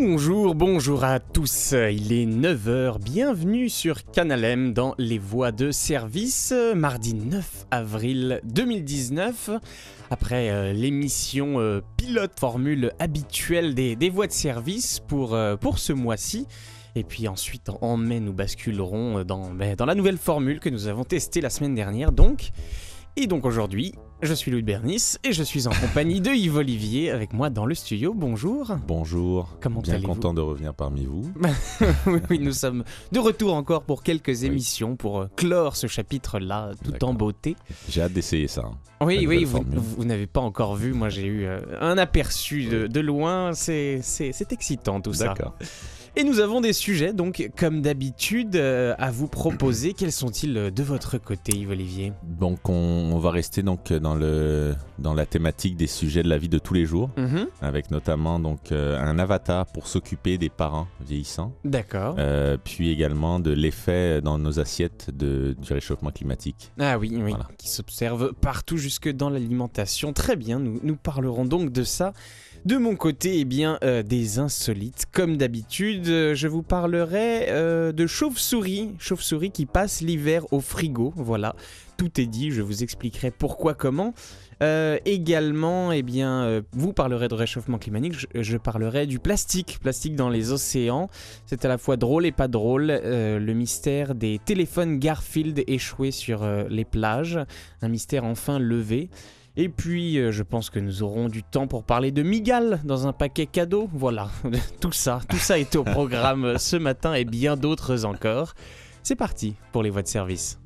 Bonjour, bonjour à tous. Il est 9h. Bienvenue sur Canalem dans Les Voies de Service, mardi 9 avril 2019. Après euh, l'émission euh, pilote formule habituelle des, voies de service pour, euh, pour ce mois-ci. Et puis ensuite, en mai, nous basculerons dans, ben, dans la nouvelle formule que nous avons testée la semaine dernière. Donc, et donc aujourd'hui, je suis Louis Bernis et je suis en compagnie de Yves Olivier avec moi dans le studio. Bonjour. Bonjour. Comment Bien content de revenir parmi vous. oui, oui, nous sommes de retour encore pour quelques émissions pour euh, clore ce chapitre-là tout en beauté. J'ai hâte d'essayer ça. hein. Oui, oui, vous, n'avez pas encore vu. Moi, j'ai eu euh, un aperçu de, de loin. C'est c'est- c'est excitant tout ça. D'accord. Et nous avons des sujets, donc, comme d'habitude, euh, à vous proposer. Quels sont-ils euh, de votre côté, Yves Olivier? Donc on, on va rester donc dans le dans la thématique des sujets de la vie de tous les jours, Mhm, avec notamment donc euh, un avatar pour s'occuper des parents vieillissants, D'accord. euh, puis également de l'effet dans nos assiettes de, du réchauffement climatique. Ah oui, oui, Voilà. qui s'observe partout jusque dans l'alimentation. Très bien, nous, nous parlerons donc de ça. De mon côté, eh bien, euh, des insolites. Comme d'habitude, euh, je vous parlerai euh, de chauves-souris. Chauves-souris qui passent l'hiver au frigo. Voilà, tout est dit. Je vous expliquerai pourquoi, comment. Également, eh bien, vous parlerez de réchauffement climatique. Je, parlerai du plastique, plastique dans les océans. C'est à la fois drôle et pas drôle. le mystère des téléphones Garfield échoués sur les plages. Un mystère enfin levé. Et puis, euh, je pense que nous aurons du temps pour parler de Migal dans un paquet cadeau. Voilà, tout ça, tout ça est au programme euh, ce matin et bien d'autres encore. C'est parti pour les voies de service.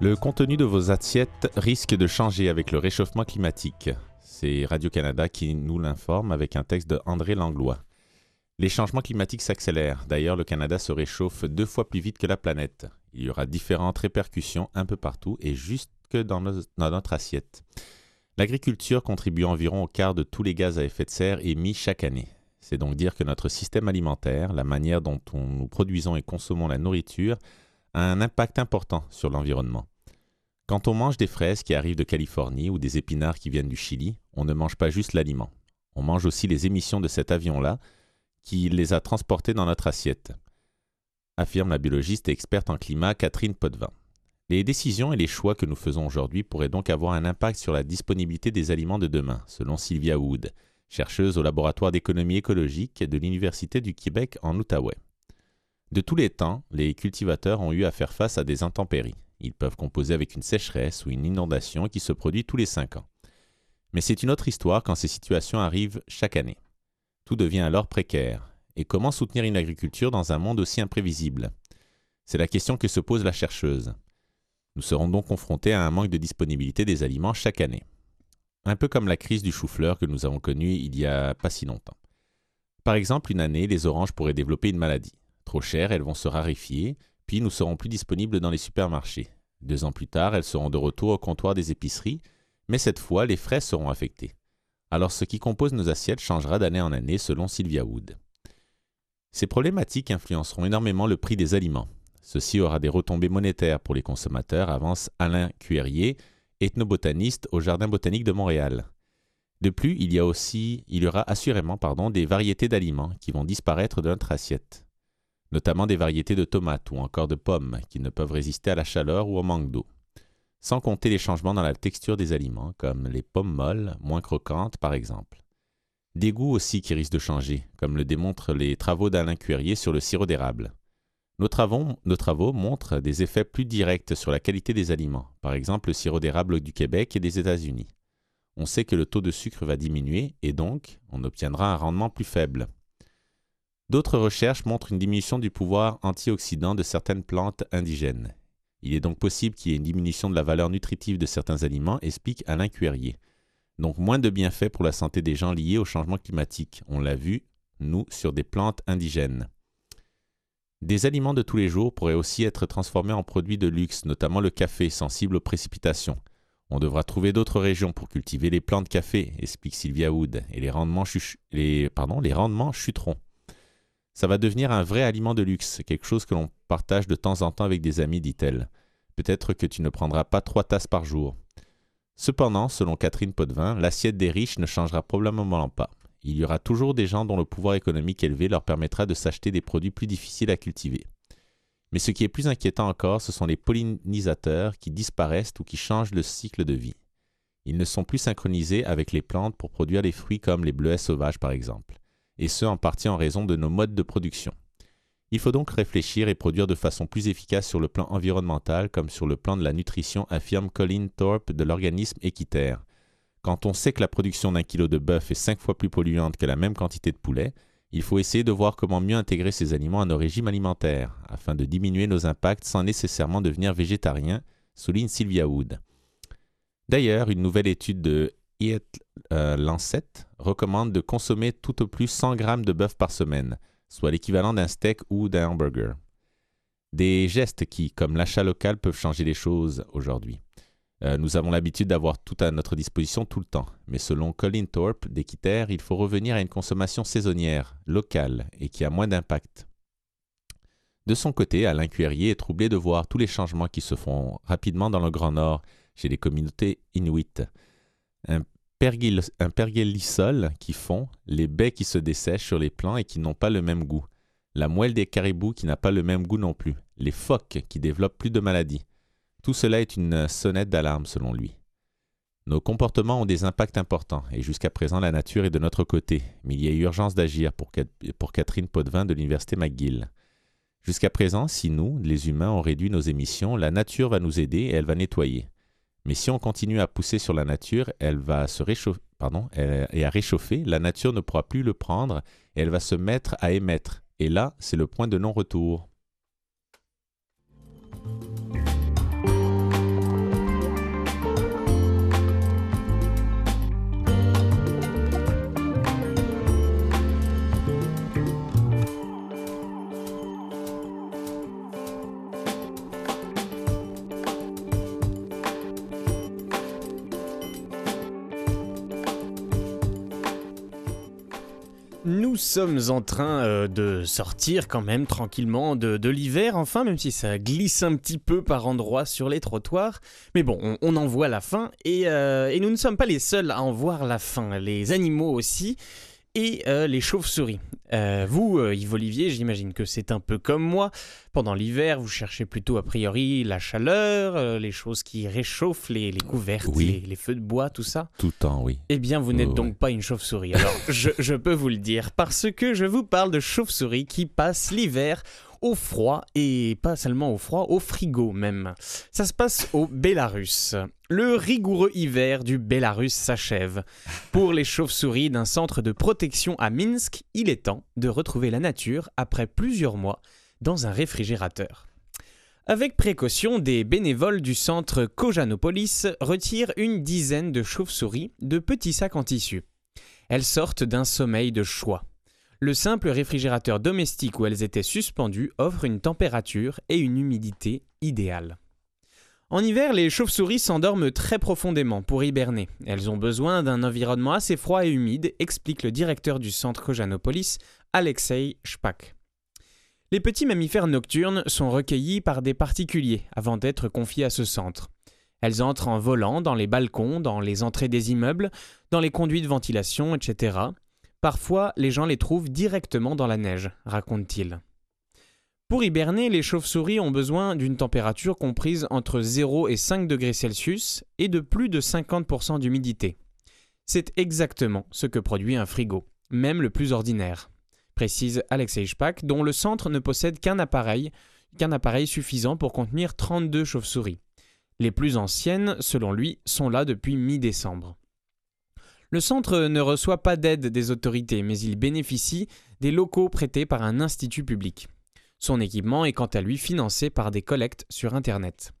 Le contenu de vos assiettes risque de changer avec le réchauffement climatique. C'est Radio-Canada qui nous l'informe avec un texte de André Langlois. Les changements climatiques s'accélèrent. D'ailleurs, le Canada se réchauffe deux fois plus vite que la planète. Il y aura différentes répercussions un peu partout et jusque dans, notre assiette. L'agriculture contribue environ au quart de tous les gaz à effet de serre émis chaque année. C'est donc dire que notre système alimentaire, la manière dont on- nous produisons et consommons la nourriture, a un impact important sur l'environnement. Quand on mange des fraises qui arrivent de Californie ou des épinards qui viennent du Chili, on ne mange pas juste l'aliment. On mange aussi les émissions de cet avion-là qui les a transportées dans notre assiette, affirme la biologiste et experte en climat Catherine Potvin. Les décisions et les choix que nous faisons aujourd'hui pourraient donc avoir un impact sur la disponibilité des aliments de demain, selon Sylvia Wood, chercheuse au laboratoire d'économie écologique de l'Université du Québec en Outaouais. De tous les temps, les cultivateurs ont eu à faire face à des intempéries. Ils peuvent composer avec une sécheresse ou une inondation qui se produit tous les cinq ans. Mais c'est une autre histoire quand ces situations arrivent chaque année. Tout devient alors précaire. Et comment soutenir une agriculture dans un monde aussi imprévisible? C'est la question que se pose la chercheuse. Nous serons donc confrontés à un manque de disponibilité des aliments chaque année. Un peu comme la crise du chou-fleur que nous avons connue il y a pas si longtemps. Par exemple, une année, les oranges pourraient développer une maladie. Trop chères, elles vont se raréfier, puis nous serons plus disponibles dans les supermarchés. Deux ans plus tard, elles seront de retour au comptoir des épiceries, mais cette fois, les frais seront affectés. Alors ce qui compose nos assiettes changera d'année en année selon Sylvia Wood. Ces problématiques influenceront énormément le prix des aliments. Ceci aura des retombées monétaires pour les consommateurs, avance Alain Cuérier, ethnobotaniste au Jardin botanique de Montréal. De plus, il y a aussi, il y aura assurément pardon, des variétés d'aliments qui vont disparaître de notre assiette, notamment des variétés de tomates ou encore de pommes qui ne peuvent résister à la chaleur ou au manque d'eau. Sans compter les changements dans la texture des aliments, comme les pommes molles, moins croquantes par exemple. Des goûts aussi qui risquent de changer, comme le démontrent les travaux d'Alain Cuérier sur le sirop d'érable. Nos travaux, nos travaux montrent des effets plus directs sur la qualité des aliments, par exemple le sirop d'érable du Québec et des États-Unis. On sait que le taux de sucre va diminuer et donc on obtiendra un rendement plus faible. D'autres recherches montrent une diminution du pouvoir antioxydant de certaines plantes indigènes. Il est donc possible qu'il y ait une diminution de la valeur nutritive de certains aliments, explique Alain Cuérier. Donc moins de bienfaits pour la santé des gens liés au changement climatique. On l'a vu, nous, sur des plantes indigènes. Des aliments de tous les jours pourraient aussi être transformés en produits de luxe, notamment le café, sensible aux précipitations. On devra trouver d'autres régions pour cultiver les plants de café, explique Sylvia Wood, et les rendements, les rendements chuteront. Ça va devenir un vrai aliment de luxe, quelque chose que l'on partage de temps en temps avec des amis, dit-elle. Peut-être que tu ne prendras pas trois tasses par jour. Cependant, selon Catherine Potvin, l'assiette des riches ne changera probablement pas. Il y aura toujours des gens dont le pouvoir économique élevé leur permettra de s'acheter des produits plus difficiles à cultiver. Mais ce qui est plus inquiétant encore, ce sont les pollinisateurs qui disparaissent ou qui changent le cycle de vie. Ils ne sont plus synchronisés avec les plantes pour produire des fruits comme les bleuets sauvages par exemple, et ce en partie en raison de nos modes de production. Il faut donc réfléchir et produire de façon plus efficace sur le plan environnemental comme sur le plan de la nutrition, affirme Colin Thorpe de l'organisme Équiterre. Quand on sait que la production d'un kilo de bœuf est cinq fois plus polluante que la même quantité de poulet, il faut essayer de voir comment mieux intégrer ces aliments à nos régimes alimentaires, afin de diminuer nos impacts sans nécessairement devenir végétarien, souligne Sylvia Wood. D'ailleurs, une nouvelle étude de Eat euh, Lancet recommande de consommer tout au plus 100 grammes de bœuf par semaine, soit l'équivalent d'un steak ou d'un hamburger. Des gestes qui, comme l'achat local, peuvent changer les choses aujourd'hui. Euh, nous avons l'habitude d'avoir tout à notre disposition tout le temps, mais selon Colin Thorpe d'Equiterre, il faut revenir à une consommation saisonnière, locale et qui a moins d'impact. De son côté, Alain Cuerrier est troublé de voir tous les changements qui se font rapidement dans le Grand Nord chez les communautés inuites. Un, pergélisol qui fond, les baies qui se dessèchent sur les plants et qui n'ont pas le même goût, la moelle des caribous qui n'a pas le même goût non plus, les phoques qui développent plus de maladies. Tout cela est une sonnette d'alarme selon lui. Nos comportements ont des impacts importants et jusqu'à présent la nature est de notre côté, mais il y a urgence d'agir pour, pour Catherine Potvin de l'Université McGill. Jusqu'à présent, si nous, les humains, on réduit nos émissions, la nature va nous aider et elle va nettoyer. Mais si on continue à pousser sur la nature, elle va se réchauffer, et à réchauffer, la nature ne pourra plus le prendre et elle va se mettre à émettre. Et là, c'est le point de non-retour. Nous sommes en train euh, de sortir quand même tranquillement de, l'hiver, enfin, même si ça glisse un petit peu par endroits sur les trottoirs. Mais bon, on, en voit la fin euh, et nous ne sommes pas les seuls à en voir la fin. Les animaux aussi et euh, les chauves-souris. Euh, vous, euh, Yves Olivier, j'imagine que c'est un peu comme moi. Pendant l'hiver, vous cherchez plutôt a priori la chaleur, les choses qui réchauffent, les, les couvertes, les, feux de bois, tout ça. Tout le temps, oui. Eh bien, vous n'êtes donc pas une chauve-souris. Alors, je, je peux vous le dire, parce que je vous parle de chauves-souris qui passent l'hiver au froid, et pas seulement au froid, au frigo même. Ça se passe au Bélarus. Le rigoureux hiver du Bélarus s'achève. Pour les chauves-souris d'un centre de protection à Minsk, il est temps de retrouver la nature après plusieurs mois dans un réfrigérateur. Avec précaution, des bénévoles du centre Kojanopolis retirent une dizaine de chauves-souris de petits sacs en tissu. Elles sortent d'un sommeil de choix. Le simple réfrigérateur domestique où elles étaient suspendues offre une température et une humidité idéales. En hiver, les chauves-souris s'endorment très profondément pour hiberner. Elles ont besoin d'un environnement assez froid et humide, explique le directeur du centre Kojanopolis, Alexei Shpak. Les petits mammifères nocturnes sont recueillis par des particuliers avant d'être confiés à ce centre. Elles entrent en volant dans les balcons, dans les entrées des immeubles, dans les conduits de ventilation, etc. Parfois, les gens les trouvent directement dans la neige, raconte-t-il. Pour hiberner, les chauves-souris ont besoin d'une température comprise entre 0 et 5 degrés Celsius et de plus de 50% d'humidité. C'est exactement ce que produit un frigo, même le plus ordinaire, précise Alexei Shpak, dont le centre ne possède qu'un appareil, qu'un appareil suffisant pour contenir 32 chauves-souris. Les plus anciennes, selon lui, sont là depuis mi-décembre. Le centre ne reçoit pas d'aide des autorités, mais il bénéficie des locaux prêtés par un institut public. Son équipement est quant à lui financé par des collectes sur Internet.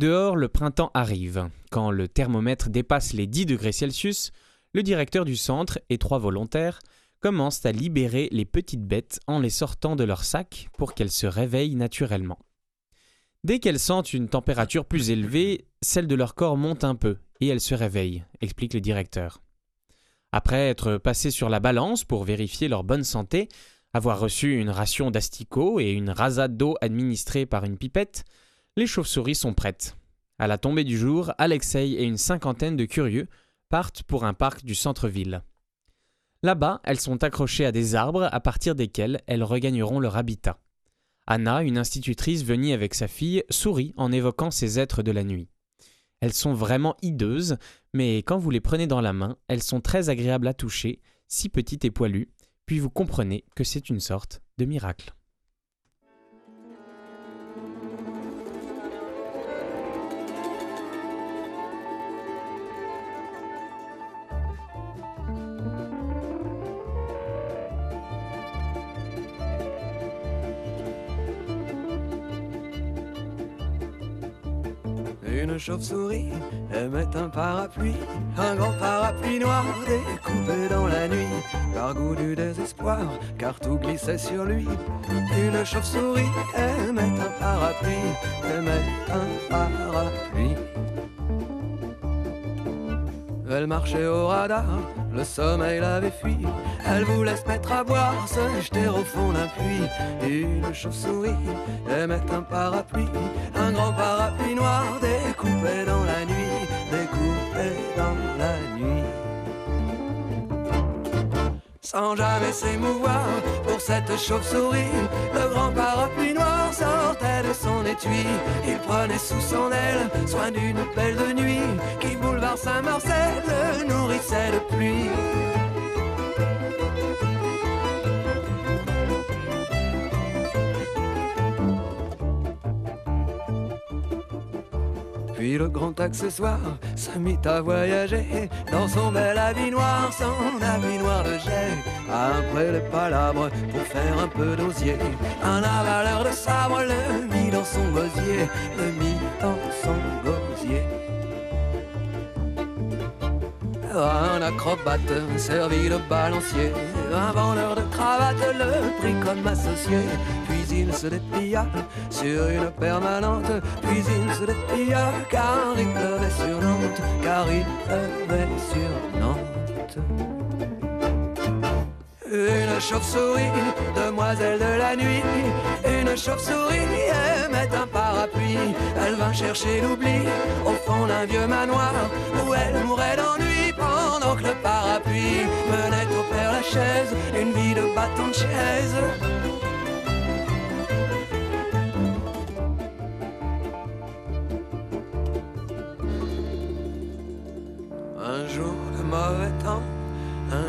Dehors, le printemps arrive. Quand le thermomètre dépasse les 10 degrés Celsius, le directeur du centre et trois volontaires commencent à libérer les petites bêtes en les sortant de leur sac pour qu'elles se réveillent naturellement. Dès qu'elles sentent une température plus élevée, celle de leur corps monte un peu et elles se réveillent, explique le directeur. Après être passées sur la balance pour vérifier leur bonne santé, Avoir reçu une ration d'asticots et une rasade d'eau administrée par une pipette, les chauves-souris sont prêtes. À la tombée du jour, Alexei et une cinquantaine de curieux partent pour un parc du centre-ville. Là-bas, elles sont accrochées à des arbres à partir desquels elles regagneront leur habitat. Anna, une institutrice venue avec sa fille, sourit en évoquant ces êtres de la nuit. Elles sont vraiment hideuses, mais quand vous les prenez dans la main, elles sont très agréables à toucher, si petites et poilues, puis vous comprenez que c'est une sorte de miracle. Une chauve-souris aimait un parapluie, un grand parapluie noir découpé dans la nuit, par goût du désespoir, car tout glissait sur lui. Une chauve-souris aimait un parapluie, aimait un parapluie. Elle marchait au radar, le sommeil l'avait fui. Elle voulait se mettre à boire, se jeter au fond d'un puits. Une chauve-souris aimait un parapluie, un grand parapluie noir découpé dans la nuit, découpé dans la nuit. Sans jamais s'émouvoir pour cette chauve-souris, le grand parapluie noir sortait de son étui. Il prenait sous son aile soin d'une belle de nuit qui boulevard Saint-Marcel le nourrissait de pluie. Le grand accessoire se mit à voyager dans son bel habit noir, son habit noir de jet. Après les palabres pour faire un peu d'osier, un avaleur de sabre le mit dans son gosier, le mit dans son gosier. Un acrobate servi de balancier, un vendeur de cravates le prit comme associé. Il se déplia sur une permanente, puis il se déplia car il pleuvait sur Nantes, car il pleuvait sur Nantes. Une chauve-souris, demoiselle de la nuit, une chauve-souris aimait un parapluie. Elle vint chercher l'oubli au fond d'un vieux manoir où elle mourait d'ennui pendant que le parapluie menait au père la chaise, une vie de bâton de chaise.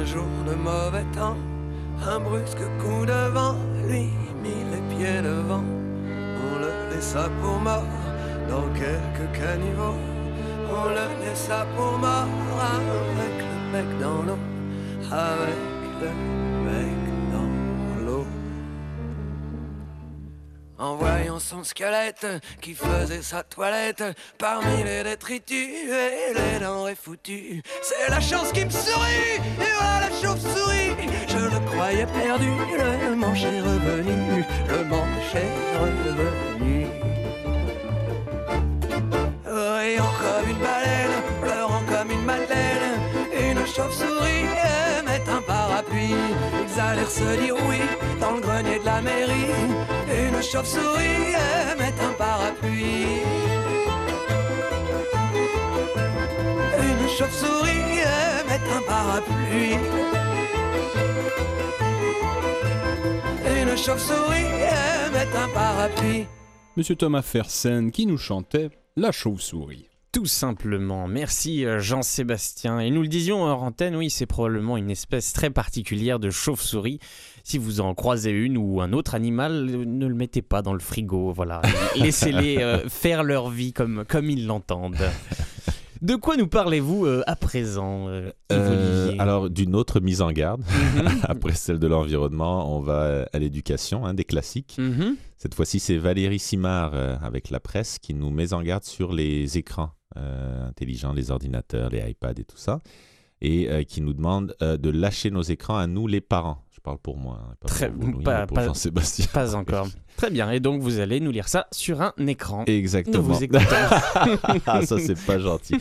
Un jour de mauvais temps, un brusque coup de vent lui mit les pieds devant. On le laissa pour mort dans quelques caniveaux. On le laissa pour mort avec le bec dans l'eau, avec le bec voyant son squelette qui faisait sa toilette parmi les détritus et les denrées foutues, c'est la chance qui me sourit, et voilà la chauve-souris. Je le croyais perdu, le manche est revenu, le manche est revenu. Riant comme une baleine, allèrent se dire oui dans le grenier de la mairie. Une chauve-souris aimait un parapluie. Une chauve-souris aimait un parapluie. Une chauve-souris aimait un parapluie. Monsieur Thomas Fersen qui nous chantait La chauve-souris. Tout simplement. Merci euh, Jean-Sébastien. Et nous le disions en antenne, oui, c'est probablement une espèce très particulière de chauve-souris. Si vous en croisez une ou un autre animal, ne le mettez pas dans le frigo. Voilà. Laissez-les euh, faire leur vie comme, comme ils l'entendent. De quoi nous parlez-vous euh, à présent, euh, Euh, alors, d'une autre mise en garde. Mhm. Après celle de l'environnement, on va à l'éducation, hein, des classiques. Mhm. Cette fois-ci, c'est Valérie Simard avec la presse qui nous met en garde sur les écrans intelligents, les ordinateurs, les iPads et tout ça, et euh, qui nous demande euh, de lâcher nos écrans à nous, les parents. Je parle pour moi. hein, pas Très- pour pas- pour pas- Jean-Sébastien. Pas encore. Très bien. Et donc, vous allez nous lire ça sur un écran. Nous Exactement. vous écoutons. ah, ça, c'est pas gentil.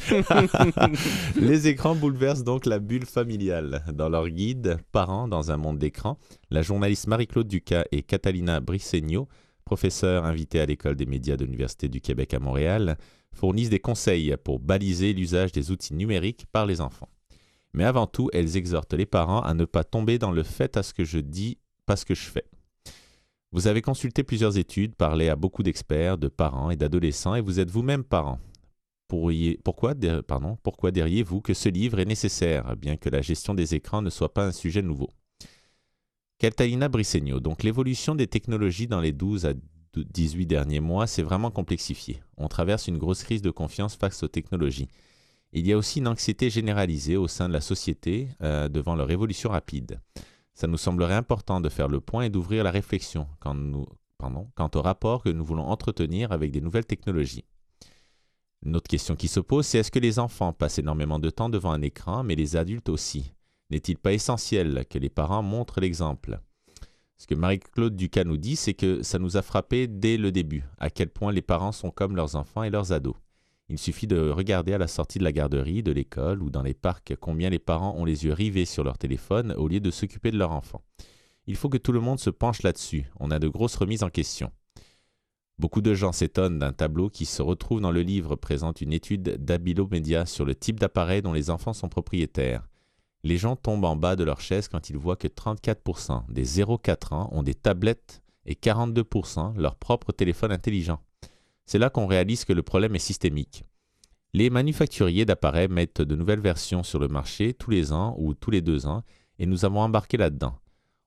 Les écrans bouleversent donc la bulle familiale. Dans leur guide Parents dans un monde d'écran, la journaliste Marie-Claude Ducas et Catalina Brissegno, professeure invitée à l'école des médias de l'Université du Québec à Montréal, fournissent des conseils pour baliser l'usage des outils numériques par les enfants. Mais avant tout, elles exhortent les parents à ne pas tomber dans le fait à ce que je dis, pas ce que je fais. Vous avez consulté plusieurs études, parlé à beaucoup d'experts, de parents et d'adolescents, et vous êtes vous-même parent. Pourquoi diriez-vous que ce livre est nécessaire, bien que la gestion des écrans ne soit pas un sujet nouveau? Catalina Brissegno, donc l'évolution des technologies dans les 12 à 18 derniers mois s'est vraiment complexifiée. On traverse une grosse crise de confiance face aux technologies. Il y a aussi une anxiété généralisée au sein de la société euh, devant leur évolution rapide. Ça nous semblerait important de faire le point et d'ouvrir la réflexion quant au rapport que nous voulons entretenir avec des nouvelles technologies. Une autre question qui se pose, c'est est-ce que les enfants passent énormément de temps devant un écran, mais les adultes aussi? N'est-il pas essentiel que les parents montrent l'exemple? Ce que Marie-Claude Ducas nous dit, c'est que ça nous a frappé dès le début, à quel point les parents sont comme leurs enfants et leurs ados. Il suffit de regarder à la sortie de la garderie, de l'école ou dans les parcs combien les parents ont les yeux rivés sur leur téléphone au lieu de s'occuper de leur enfant. Il faut que tout le monde se penche là-dessus. On a de grosses remises en question. Beaucoup de gens s'étonnent d'un tableau qui se retrouve dans le livre présente une étude d'Abilo Media sur le type d'appareil dont les enfants sont propriétaires. Les gens tombent en bas de leur chaise quand ils voient que 34% des 0-4 ans ont des tablettes et 42% leur propre téléphone intelligent. C'est là qu'on réalise que le problème est systémique. Les manufacturiers d'appareils mettent de nouvelles versions sur le marché tous les ans ou tous les deux ans et nous avons embarqué là-dedans.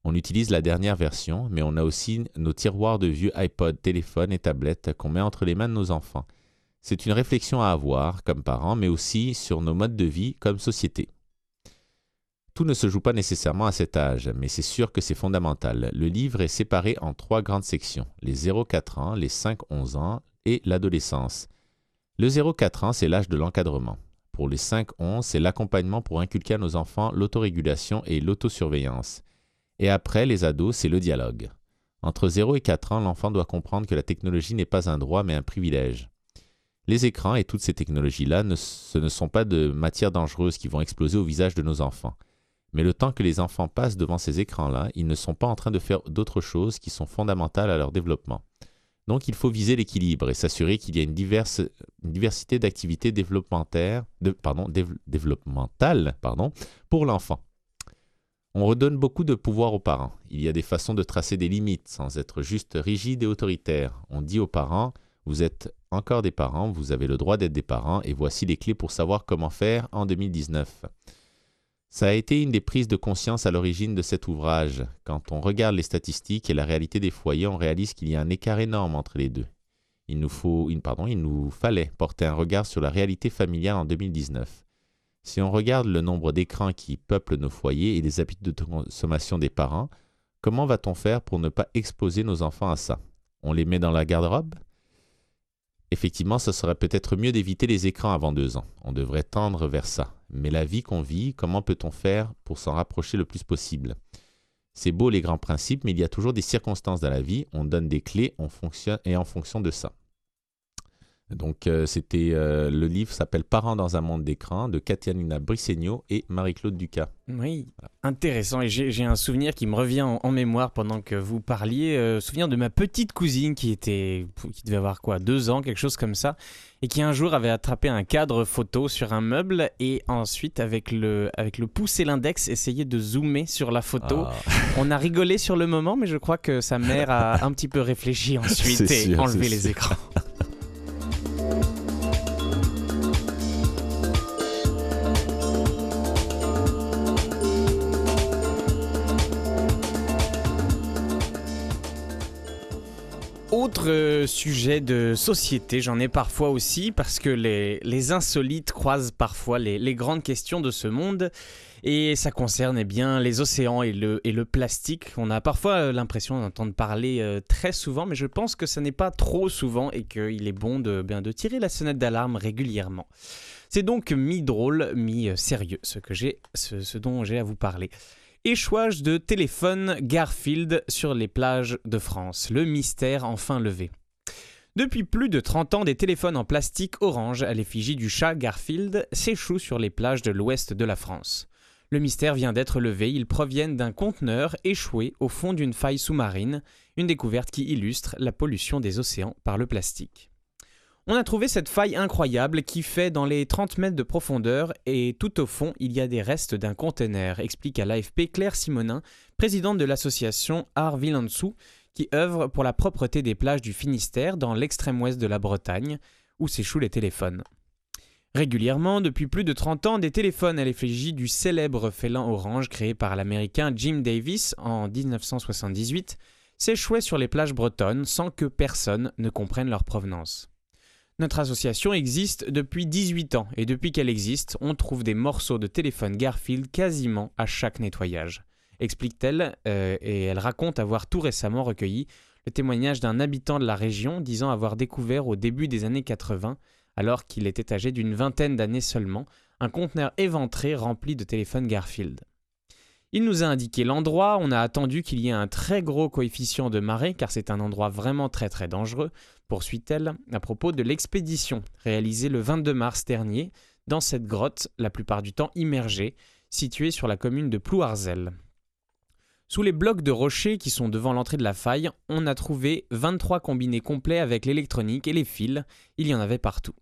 On utilise la dernière version, mais on a aussi nos tiroirs de vieux iPod, téléphones et tablettes qu'on met entre les mains de nos enfants. C'est une réflexion à avoir comme parents, mais aussi sur nos modes de vie comme société. Tout ne se joue pas nécessairement à cet âge, mais c'est sûr que c'est fondamental. Le livre est séparé en trois grandes sections, les 0-4 ans, les 5-11 ans et l'adolescence. Le 0-4 ans, c'est l'âge de l'encadrement. Pour les 5-11, c'est l'accompagnement pour inculquer à nos enfants l'autorégulation et l'autosurveillance. Et après, les ados, c'est le dialogue. Entre 0 et 4 ans, l'enfant doit comprendre que la technologie n'est pas un droit mais un privilège. Les écrans et toutes ces technologies-là, ce ne sont pas de matières dangereuses qui vont exploser au visage de nos enfants. Mais le temps que les enfants passent devant ces écrans-là, ils ne sont pas en train de faire d'autres choses qui sont fondamentales à leur développement. Donc il faut viser l'équilibre et s'assurer qu'il y a une, diversité d'activités développementales, pour l'enfant. On redonne beaucoup de pouvoir aux parents. Il y a des façons de tracer des limites sans être juste rigide et autoritaire. On dit aux parents, vous êtes encore des parents, vous avez le droit d'être des parents et voici les clés pour savoir comment faire en 2019. Ça a été une des prises de conscience à l'origine de cet ouvrage. Quand on regarde les statistiques et la réalité des foyers, on réalise qu'il y a un écart énorme entre les deux. Il nous, faut, il- nous fallait porter un regard sur la réalité familiale en 2019. Si on regarde le nombre d'écrans qui peuplent nos foyers et les habitudes de consommation des parents, comment va-t-on faire pour ne pas exposer nos enfants à ça? On les met dans la garde-robe? Effectivement, ce serait peut-être mieux d'éviter les écrans avant deux ans. On devrait tendre vers ça. Mais la vie qu'on vit, comment peut-on faire pour s'en rapprocher le plus possible? C'est beau les grands principes, mais il y a toujours des circonstances dans la vie. On donne des clés, on fonctionne et en fonction de ça. Donc, euh, c'était euh, le livre s'appelle Parents dans un monde d'écran de Katerina Brissegno et Marie-Claude Ducas. Oui, intéressant. Et j'ai un souvenir qui me revient en, en mémoire pendant que vous parliez. Euh, souvenir de ma petite cousine qui était, qui devait avoir quoi, deux ans, quelque chose comme ça, et qui un jour avait attrapé un cadre photo sur un meuble et ensuite avec le, avec le pouce et l'index essayait de zoomer sur la photo. Ah, On a rigolé sur le moment, mais je crois que sa mère a un petit peu réfléchi ensuite et sûr, enlevé les sûr. écrans. Autre euh, sujet de société, j'en ai parfois aussi parce que les, insolites croisent parfois les, grandes questions de ce monde et ça concerne eh bien les océans et le, plastique. On a parfois euh, l'impression d'entendre parler euh, très souvent, mais je pense que ça n'est pas trop souvent et qu'il est bon de, bien, tirer la sonnette d'alarme régulièrement. C'est donc mi-drôle, mi-sérieux ce, ce dont j'ai à vous parler. Échouage de téléphone Garfield sur les plages de France. Le mystère enfin levé. Depuis plus de 30 ans, des téléphones en plastique orange à l'effigie du chat Garfield s'échouent sur les plages de l'ouest de la France. Le mystère vient d'être levé, ils proviennent d'un conteneur échoué au fond d'une faille sous-marine, une découverte qui illustre la pollution des océans par le plastique. On a trouvé cette faille incroyable qui fait dans les 30 mètres de profondeur et tout au fond il y a des restes d'un conteneur, explique à l'AFP Claire Simonin, présidente de l'association Art Villansou, qui œuvre pour la propreté des plages du Finistère dans l'extrême ouest de la Bretagne, où s'échouent les téléphones. Régulièrement, depuis plus de 30 ans, des téléphones à l'effigie du célèbre félin orange créé par l'américain Jim Davis en 1978 s'échouaient sur les plages bretonnes sans que personne ne comprenne leur provenance. Notre association existe depuis 18 ans et depuis qu'elle existe, on trouve des morceaux de téléphone Garfield quasiment à chaque nettoyage explique-t-elle, euh, et elle raconte avoir tout récemment recueilli le témoignage d'un habitant de la région disant avoir découvert au début des années 80, alors qu'il était âgé d'une vingtaine d'années seulement, un conteneur éventré rempli de téléphones Garfield. Il nous a indiqué l'endroit, on a attendu qu'il y ait un très gros coefficient de marée, car c'est un endroit vraiment très très dangereux, poursuit-elle, à propos de l'expédition réalisée le 22 mars dernier dans cette grotte, la plupart du temps immergée, située sur la commune de Plouarzel. Sous les blocs de rochers qui sont devant l'entrée de la faille, on a trouvé 23 combinés complets avec l'électronique et les fils, il y en avait partout.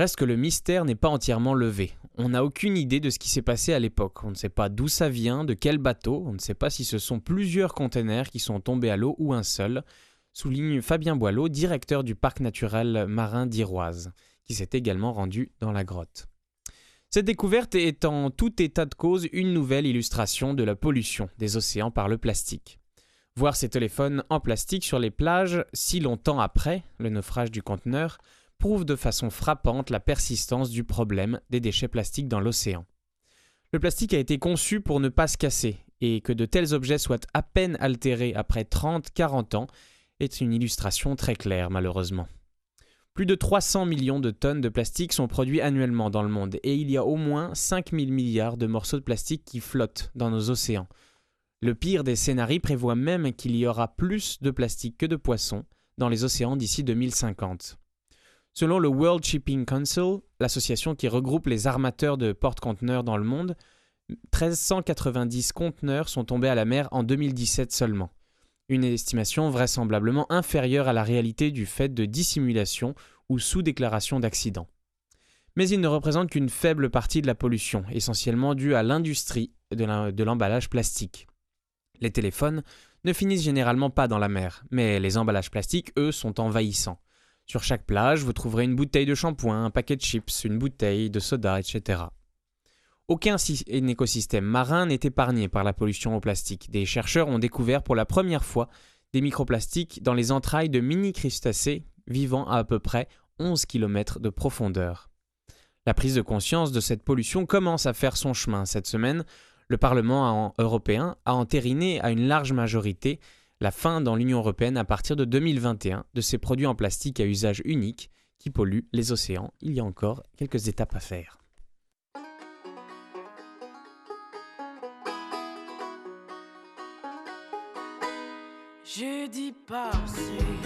Que le mystère n'est pas entièrement levé. On n'a aucune idée de ce qui s'est passé à l'époque. On ne sait pas d'où ça vient, de quel bateau, on ne sait pas si ce sont plusieurs containers qui sont tombés à l'eau ou un seul, souligne Fabien Boileau, directeur du parc naturel marin d'Iroise, qui s'est également rendu dans la grotte. Cette découverte est en tout état de cause une nouvelle illustration de la pollution des océans par le plastique. Voir ces téléphones en plastique sur les plages si longtemps après le naufrage du conteneur prouve de façon frappante la persistance du problème des déchets plastiques dans l'océan. Le plastique a été conçu pour ne pas se casser, et que de tels objets soient à peine altérés après 30-40 ans est une illustration très claire malheureusement. Plus de 300 millions de tonnes de plastique sont produits annuellement dans le monde et il y a au moins 5000 milliards de morceaux de plastique qui flottent dans nos océans. Le pire des scénarios prévoit même qu'il y aura plus de plastique que de poissons dans les océans d'ici 2050. Selon le World Shipping Council, l'association qui regroupe les armateurs de porte-conteneurs dans le monde, 1390 conteneurs sont tombés à la mer en 2017 seulement une estimation vraisemblablement inférieure à la réalité du fait de dissimulation ou sous-déclaration d'accident. Mais il ne représente qu'une faible partie de la pollution, essentiellement due à l'industrie de l'emballage plastique. Les téléphones ne finissent généralement pas dans la mer, mais les emballages plastiques, eux, sont envahissants. Sur chaque plage, vous trouverez une bouteille de shampoing, un paquet de chips, une bouteille de soda, etc. Aucun écosystème marin n'est épargné par la pollution au plastique. Des chercheurs ont découvert pour la première fois des microplastiques dans les entrailles de mini-crustacés vivant à à peu près 11 km de profondeur. La prise de conscience de cette pollution commence à faire son chemin cette semaine. Le Parlement européen a entériné à une large majorité la fin dans l'Union européenne à partir de 2021 de ces produits en plastique à usage unique qui polluent les océans. Il y a encore quelques étapes à faire. Passé, encore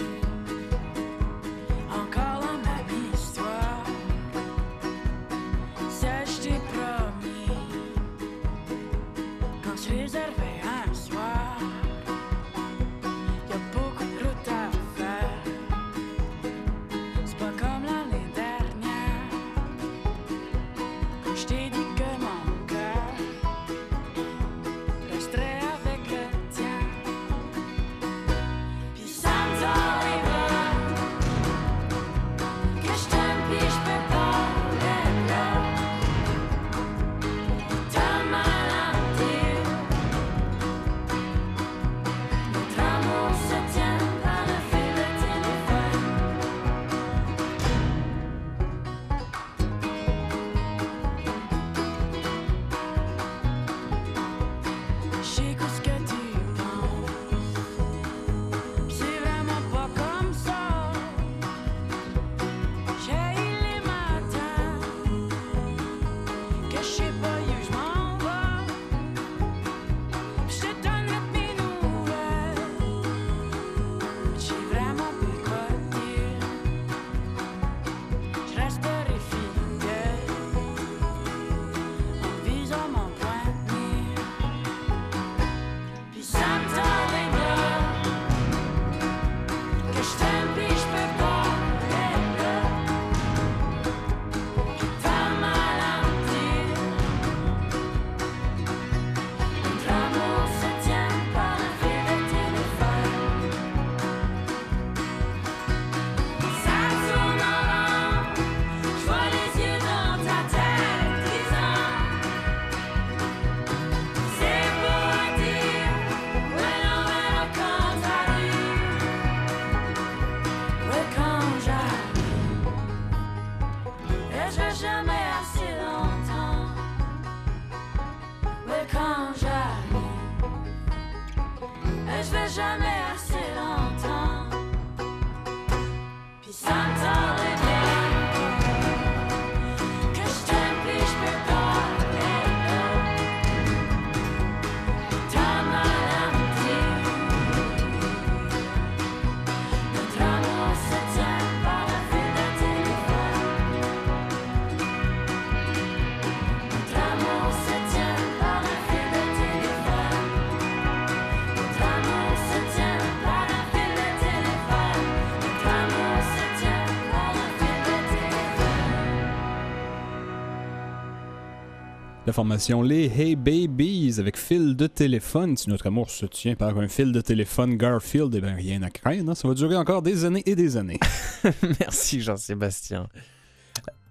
formation Les Hey Babies avec fil de téléphone. Si notre amour se tient par un fil de téléphone Garfield, eh bien rien à craindre. hein. Ça va durer encore des années et des années. Merci Jean-Sébastien.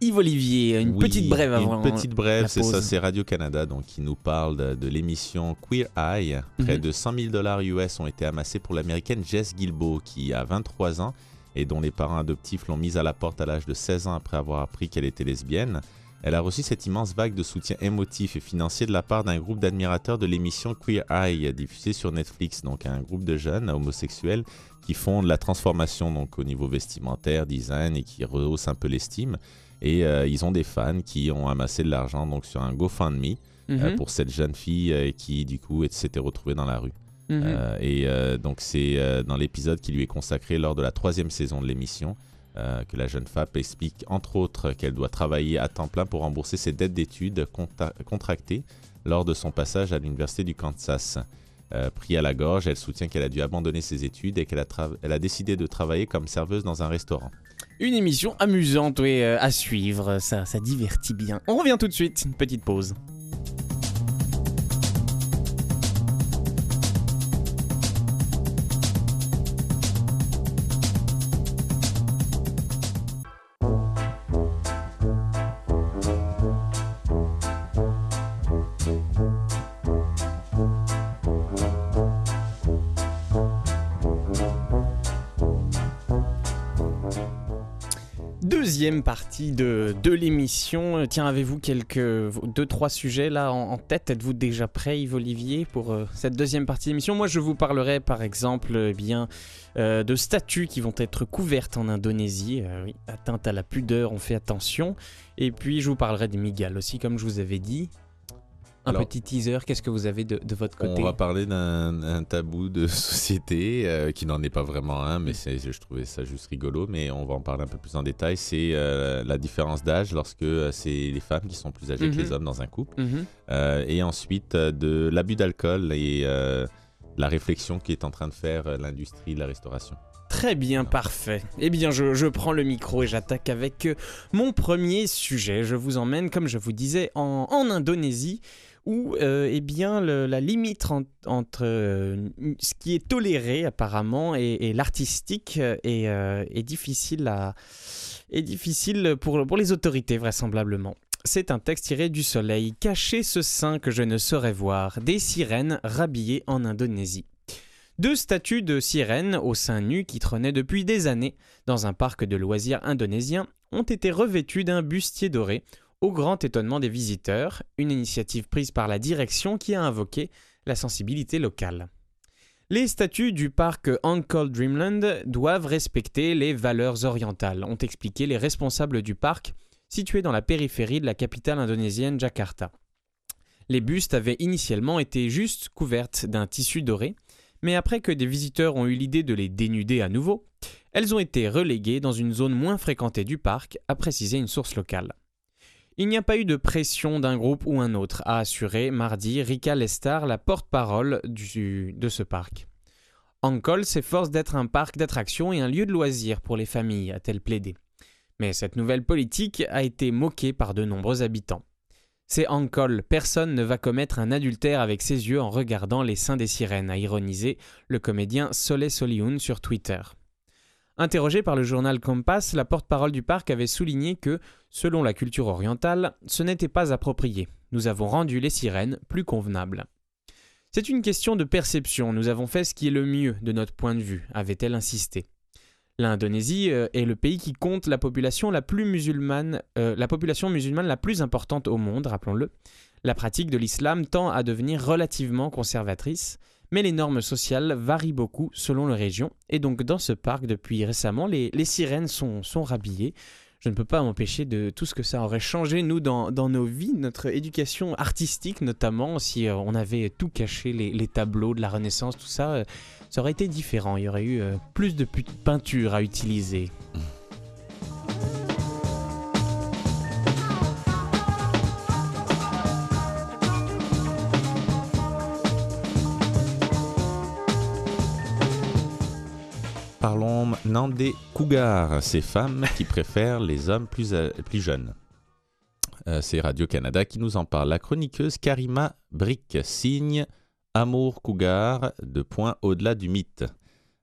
Yves Olivier, une Oui, petite brève avant. Une petite brève, c'est ça, c'est Radio-Canada donc, qui nous parle de, de l'émission Queer Eye. Près Mhm. de 100 000 dollars US ont été amassés pour l'américaine Jess Gilbo, qui a 23 ans et dont les parents adoptifs l'ont mise à la porte à l'âge de 16 ans après avoir appris qu'elle était lesbienne. Elle a reçu cette immense vague de soutien émotif et financier de la part d'un groupe d'admirateurs de l'émission Queer Eye, diffusée sur Netflix, donc un groupe de jeunes homosexuels qui font de la transformation donc au niveau vestimentaire, design et qui rehaussent un peu l'estime. Et euh, ils ont des fans qui ont amassé de l'argent donc sur un GoFundMe euh, Mhm, pour cette jeune fille euh, qui du coup s'était retrouvée dans la rue. mhm. Et donc c'est dans l'épisode qui lui est consacré lors de la troisième saison de l'émission euh, que la jeune femme explique entre autres qu'elle doit travailler à temps plein pour rembourser ses dettes d'études contractées lors de son passage à l'université du Kansas. Euh, pris à la gorge, elle soutient qu'elle a dû abandonner ses études et qu'elle a décidé de travailler comme serveuse dans un restaurant. Une émission amusante, oui, euh, à suivre. Ça, ça divertit bien. On revient tout de suite. Une petite pause. Deuxième partie de, de l'émission. Tiens, avez-vous quelques deux trois sujets là en, tête? Êtes-vous déjà prêt, Yves Olivier, pour euh, cette deuxième partie de l'émission Moi, je vous parlerai par exemple eh bien euh, de statues qui vont être couvertes en Indonésie. Euh, atteinte à la pudeur, on fait attention. Et puis, je vous parlerai des migales aussi, comme je vous avais dit. Un Alors- petit teaser. Qu'est-ce que vous avez de, de votre côté On va parler d'un tabou de société euh, qui n'en est pas vraiment un, mais je trouvais ça juste rigolo. Mais on va en parler un peu plus en détail. C'est euh, la différence d'âge lorsque euh, c'est les femmes qui sont plus âgées que Mhm. les hommes dans un couple. Mhm. Et ensuite de l'abus d'alcool et la réflexion qui est en train de faire l'industrie de la restauration. Très bien, parfait. Eh bien, je, je prends le micro et j'attaque avec mon premier sujet. Je vous emmène, comme je vous disais, en, en Indonésie, où euh, eh bien, la limite en- entre euh, ce qui est toléré apparemment et, l'artistique euh, est, difficile, pour les autorités, vraisemblablement. C'est un texte tiré du soleil. Cachez ce sein que je ne saurais voir. Des sirènes rhabillées en Indonésie. Deux statues de sirènes au sein nu qui trônaient depuis des années dans un parc de loisirs indonésien ont été revêtues d'un bustier doré, au grand étonnement des visiteurs, une initiative prise par la direction qui a invoqué la sensibilité locale. Les statues du parc Angkor Dreamland doivent respecter les valeurs orientales, ont expliqué les responsables du parc situé dans la périphérie de la capitale indonésienne Jakarta. Les bustes avaient initialement été juste couvertes d'un tissu doré, mais après que des visiteurs ont eu l'idée de les dénuder à nouveau, elles ont été reléguées dans une zone moins fréquentée du parc, a précisé une source locale. Il n'y a pas eu de pression d'un groupe ou un autre, a assuré mardi Rika Lestar, la porte-parole de ce parc. Angkol s'efforce d'être un parc d'attractions et un lieu de loisirs pour les familles, a-t-elle plaidé. Mais cette nouvelle politique a été moquée par de nombreux habitants. C'est Angkol, personne ne va commettre un adultère avec ses yeux en regardant les seins des sirènes, a ironisé le comédien Solé Solioun sur Twitter. Interrogé par le journal Compass, la porte-parole du parc avait souligné que, selon la culture orientale, ce n'était pas approprié. Nous avons rendu les sirènes plus convenables. C'est une question de perception, nous avons fait ce qui est le mieux de notre point de vue, avait-elle insisté. L'Indonésie euh, est le pays qui compte la population la plus musulmane, euh, la population musulmane la plus importante au monde, rappelons-le. La pratique de l'islam tend à devenir relativement conservatrice, mais les normes sociales varient beaucoup selon les régions, et donc dans ce parc, depuis récemment, les, les sirènes sont, sont rhabillées. Je ne peux pas m'empêcher de tout ce que ça aurait changé, nous, dans, dans nos vies, notre éducation artistique notamment, si euh, on avait tout caché, les, les tableaux de la Renaissance, tout ça, euh, ça aurait été différent. Il y aurait eu euh, plus de peinture à utiliser. Parlons maintenant des cougars, ces femmes qui préfèrent les hommes plus, euh, plus jeunes. Euh, c'est Radio-Canada qui nous en parle. La chroniqueuse Karima Brick signe Amour Cougar de Point au-delà du mythe.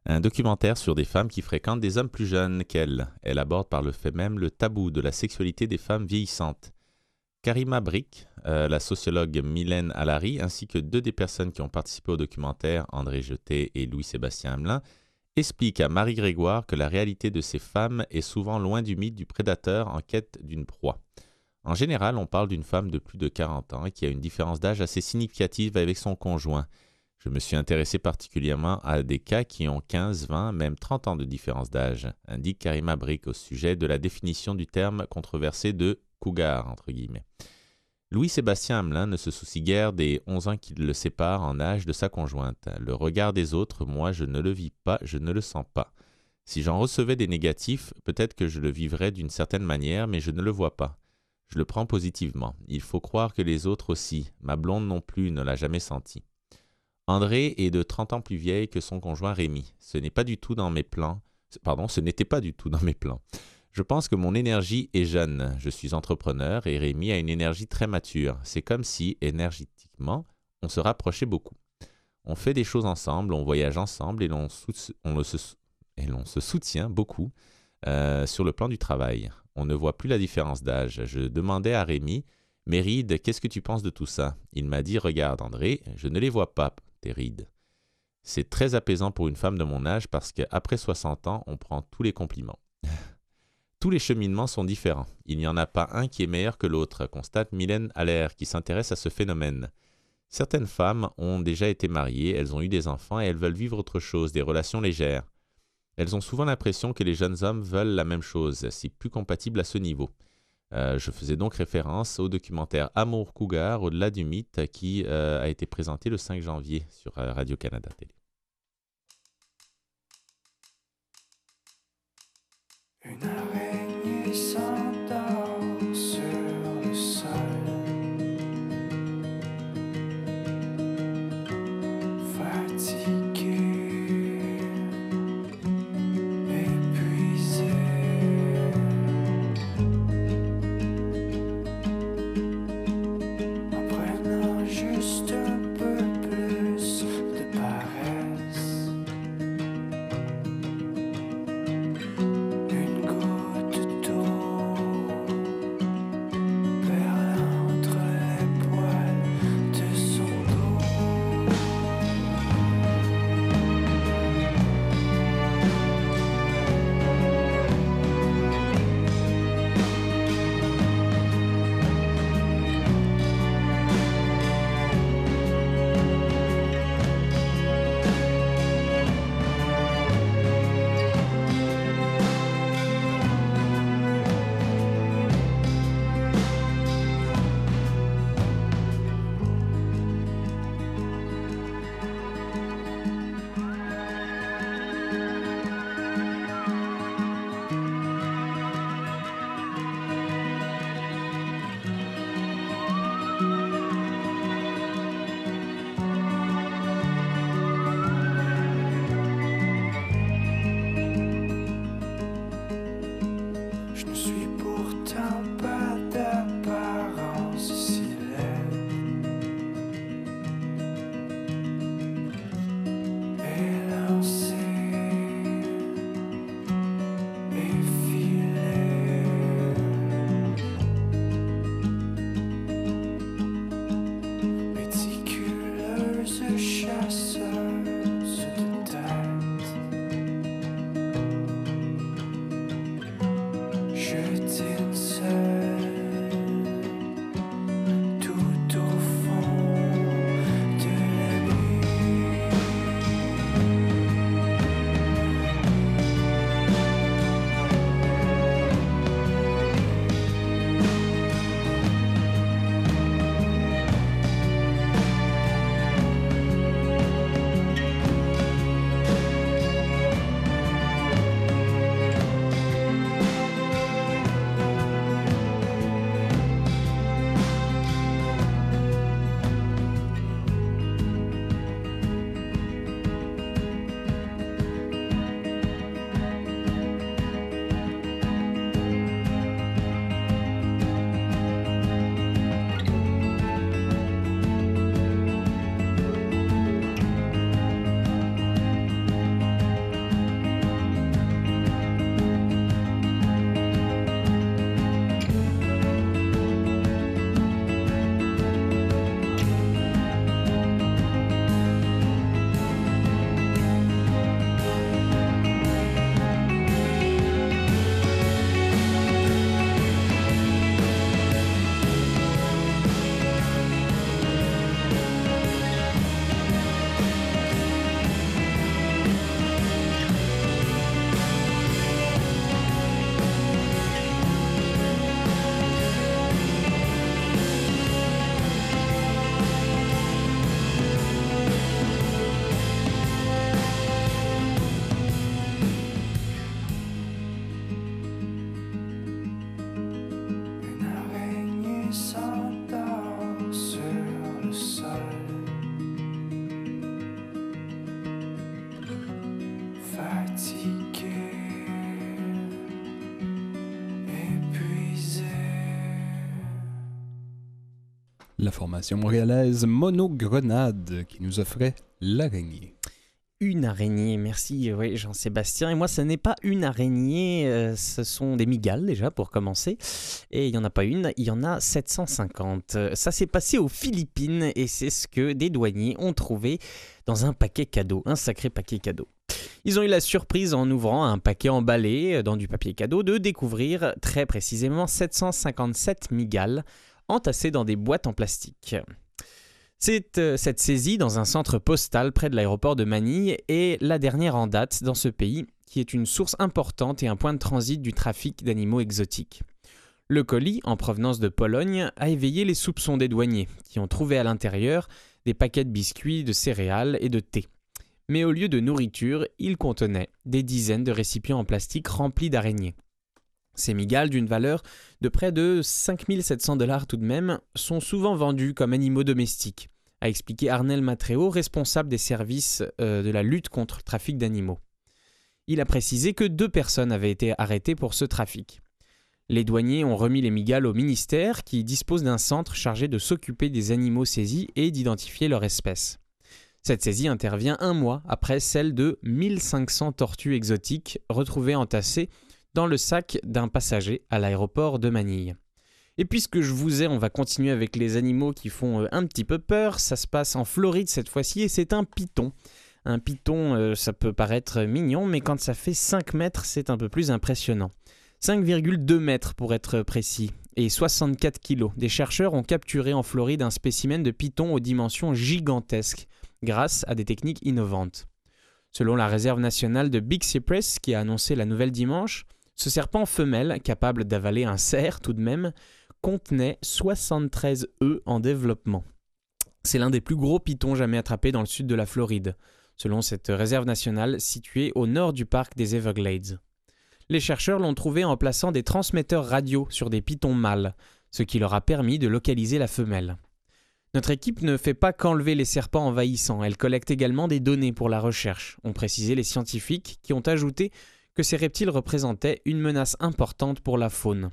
Un documentaire sur des femmes qui fréquentent des hommes plus jeunes qu'elles. Elle aborde par le fait même le tabou de la sexualité des femmes vieillissantes. Karima Brick, euh, la sociologue Mylène Allary, ainsi que deux des personnes qui ont participé au documentaire, André Jeté et Louis-Sébastien Hamelin, expliquent à Marie Grégoire que la réalité de ces femmes est souvent loin du mythe du prédateur en quête d'une proie. En général, on parle d'une femme de plus de 40 ans qui a une différence d'âge assez significative avec son conjoint. Je me suis intéressé particulièrement à des cas qui ont 15, 20, même 30 ans de différence d'âge, indique Karima Brick au sujet de la définition du terme controversé de cougar, entre guillemets. Louis-Sébastien Hamelin ne se soucie guère des 11 ans qui le séparent en âge de sa conjointe. Le regard des autres, moi, je ne le vis pas, je ne le sens pas. Si j'en recevais des négatifs, peut-être que je le vivrais d'une certaine manière, mais je ne le vois pas. Je le prends positivement. Il faut croire que les autres aussi. Ma blonde non plus ne l'a jamais senti. André est de 30 ans plus vieille que son conjoint Rémi. Ce n'est pas du tout dans mes plans. Pardon, ce n'était pas du tout dans mes plans. Je pense que mon énergie est jeune. Je suis entrepreneur et Rémi a une énergie très mature. C'est comme si, énergétiquement, on se rapprochait beaucoup. On fait des choses ensemble, on voyage ensemble et l'on, se- soutient beaucoup euh, sur le plan du travail. On ne voit plus la différence d'âge. Je demandais à Rémi, Méride, qu'est-ce que tu penses de tout ça? Il m'a dit, regarde André, je ne les vois pas, tes rides. C'est très apaisant pour une femme de mon âge parce qu'après 60 ans, on prend tous les compliments. Tous les cheminements sont différents. Il n'y en a pas un qui est meilleur que l'autre, constate Mylène Allaire, qui s'intéresse à ce phénomène. Certaines femmes ont déjà été mariées, elles ont eu des enfants et elles veulent vivre autre chose, des relations légères. Elles ont souvent l'impression que les jeunes hommes veulent la même chose, si plus compatible à ce niveau. Euh, je faisais donc référence au documentaire Amour Cougar, au-delà du mythe, qui euh, a été présenté le 5 janvier sur euh, Radio-Canada Télé. Formation montréalaise Monogrenade qui nous offrait l'araignée. Une araignée, merci oui, Jean-Sébastien. Et moi, ce n'est pas une araignée, euh, ce sont des migales déjà pour commencer. Et il n'y en a pas une, il y en a 750. Euh, Ça s'est passé aux Philippines et c'est ce que des douaniers ont trouvé dans un paquet cadeau, un sacré paquet cadeau. Ils ont eu la surprise en ouvrant un paquet emballé dans du papier cadeau de découvrir très précisément 757 migales entassées dans des boîtes en plastique. C'est, euh, cette saisie dans un centre postal près de l'aéroport de Manille est la dernière en date dans ce pays, qui est une source importante et un point de transit du trafic d'animaux exotiques. Le colis, en provenance de Pologne, a éveillé les soupçons des douaniers, qui ont trouvé à l'intérieur des paquets de biscuits, de céréales et de thé. Mais au lieu de nourriture, il contenait des dizaines de récipients en plastique remplis d'araignées. Ces d'une valeur de près de 5700 dollars tout de même, sont souvent vendus comme animaux domestiques, a expliqué Arnel Matteo, responsable des services euh, de la lutte contre le trafic d'animaux. Il a précisé que deux personnes avaient été arrêtées pour ce trafic. Les douaniers ont remis les migales au ministère qui dispose d'un centre chargé de s'occuper des animaux saisis et d'identifier leur espèce. Cette saisie intervient un mois après celle de 1500 tortues exotiques retrouvées entassées dans le sac d'un passager à l'aéroport de Manille. Et puisque je vous ai, on va continuer avec les animaux qui font euh, un petit peu peur. Ça se passe en Floride cette fois-ci et c'est un python. Un python, euh, ça peut paraître mignon, mais quand ça fait 5 mètres, c'est un peu plus impressionnant. 5,2 mètres pour être précis, et 64 kilos. Des chercheurs ont capturé en Floride un spécimen de python aux dimensions gigantesques, grâce à des techniques innovantes. Selon la réserve nationale de Big Cypress, qui a annoncé la nouvelle dimanche, ce serpent femelle, capable d'avaler un cerf tout de même, contenait 73 œufs en développement. C'est l'un des plus gros pythons jamais attrapés dans le sud de la Floride, selon cette réserve nationale située au nord du parc des Everglades. Les chercheurs l'ont trouvé en plaçant des transmetteurs radio sur des pythons mâles, ce qui leur a permis de localiser la femelle. Notre équipe ne fait pas qu'enlever les serpents envahissants, elle collecte également des données pour la recherche, ont précisé les scientifiques qui ont ajouté que ces reptiles représentaient une menace importante pour la faune.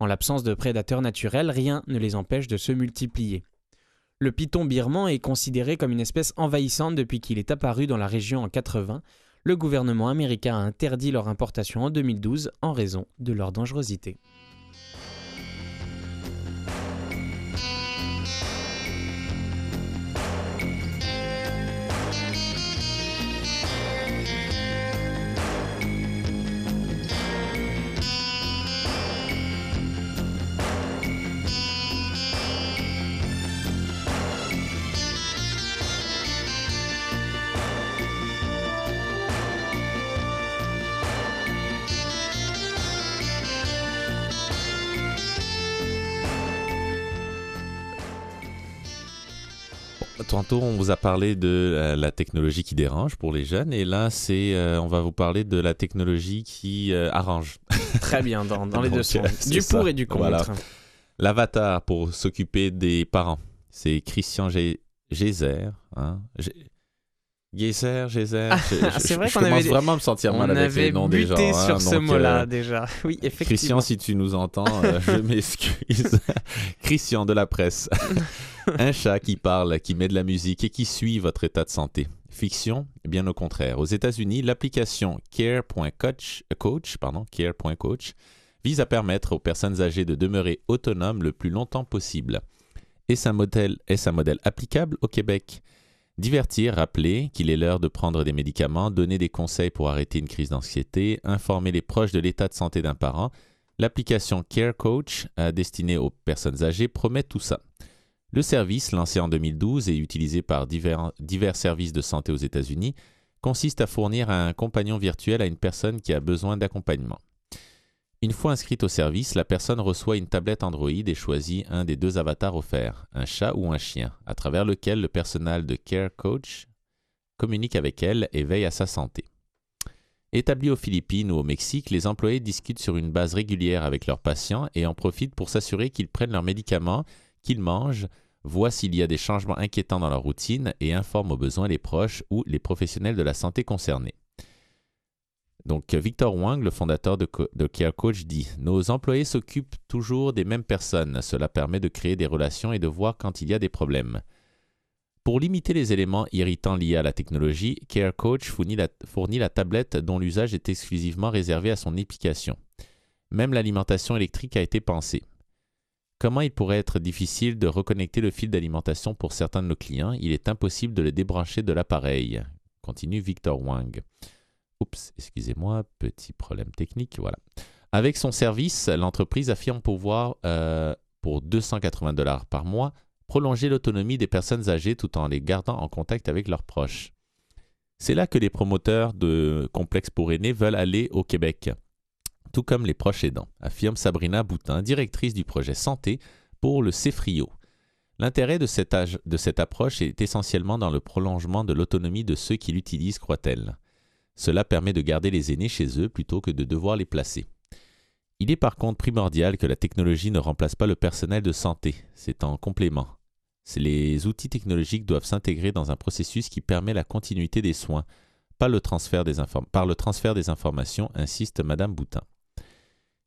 En l'absence de prédateurs naturels, rien ne les empêche de se multiplier. Le python birman est considéré comme une espèce envahissante depuis qu'il est apparu dans la région en 80. Le gouvernement américain a interdit leur importation en 2012 en raison de leur dangerosité. Tantôt, on vous a parlé de euh, la technologie qui dérange pour les jeunes, et là, c'est, euh, on va vous parler de la technologie qui euh, arrange. Très bien, dans, dans les Donc, deux sens. Du ça. pour et du contre. Voilà. L'avatar pour s'occuper des parents, c'est Christian Gé- Gézer. Hein? Gézer, Gézer. Ah, c'est vrai qu'on commence avait- vraiment à me sentir On mal avec avait les noms des gens. buté hein, sur ce donc, mot-là euh, déjà. Oui, effectivement. Christian, si tu nous entends, je m'excuse. Christian de la presse. Un chat qui parle, qui met de la musique et qui suit votre état de santé. Fiction, bien au contraire. Aux États-Unis, l'application Care.coach coach, pardon, Care.coach vise à permettre aux personnes âgées de demeurer autonomes le plus longtemps possible. Est-ce un modèle, est-ce un modèle applicable au Québec Divertir, rappeler qu'il est l'heure de prendre des médicaments, donner des conseils pour arrêter une crise d'anxiété, informer les proches de l'état de santé d'un parent. L'application Care Coach, euh, destinée aux personnes âgées, promet tout ça. Le service, lancé en 2012 et utilisé par divers, services de santé aux États-Unis, consiste à fournir un compagnon virtuel à une personne qui a besoin d'accompagnement. Une fois inscrite au service, la personne reçoit une tablette Android et choisit un des deux avatars offerts, un chat ou un chien, à travers lequel le personnel de Care Coach communique avec elle et veille à sa santé. Établis aux Philippines ou au Mexique, les employés discutent sur une base régulière avec leurs patients et en profitent pour s'assurer qu'ils prennent leurs médicaments, qu'ils mangent, voient s'il y a des changements inquiétants dans leur routine et informent aux besoins les proches ou les professionnels de la santé concernés. Donc, Victor Wang, le fondateur de, Co- de Care Coach, dit Nos employés s'occupent toujours des mêmes personnes. Cela permet de créer des relations et de voir quand il y a des problèmes. Pour limiter les éléments irritants liés à la technologie, Care Coach fournit la, tablette dont l'usage est exclusivement réservé à son application. Même l'alimentation électrique a été pensée. Comment il pourrait être difficile de reconnecter le fil d'alimentation pour certains de nos clients? Il est impossible de le débrancher de l'appareil. Continue Victor Wang. Oups, excusez-moi, petit problème technique, voilà. Avec son service, l'entreprise affirme pouvoir, euh, pour 280 dollars par mois, prolonger l'autonomie des personnes âgées tout en les gardant en contact avec leurs proches. C'est là que les promoteurs de complexes pour aînés veulent aller au Québec, tout comme les proches aidants, affirme Sabrina Boutin, directrice du projet Santé pour le CEFRIO. L'intérêt de, cette approche est essentiellement dans le prolongement de l'autonomie de ceux qui l'utilisent, croit-elle. Cela permet de garder les aînés chez eux plutôt que de devoir les placer. Il est par contre primordial que la technologie ne remplace pas le personnel de santé, c'est en complément. Les outils technologiques doivent s'intégrer dans un processus qui permet la continuité des soins, pas par le transfert des informations, insiste Madame Boutin.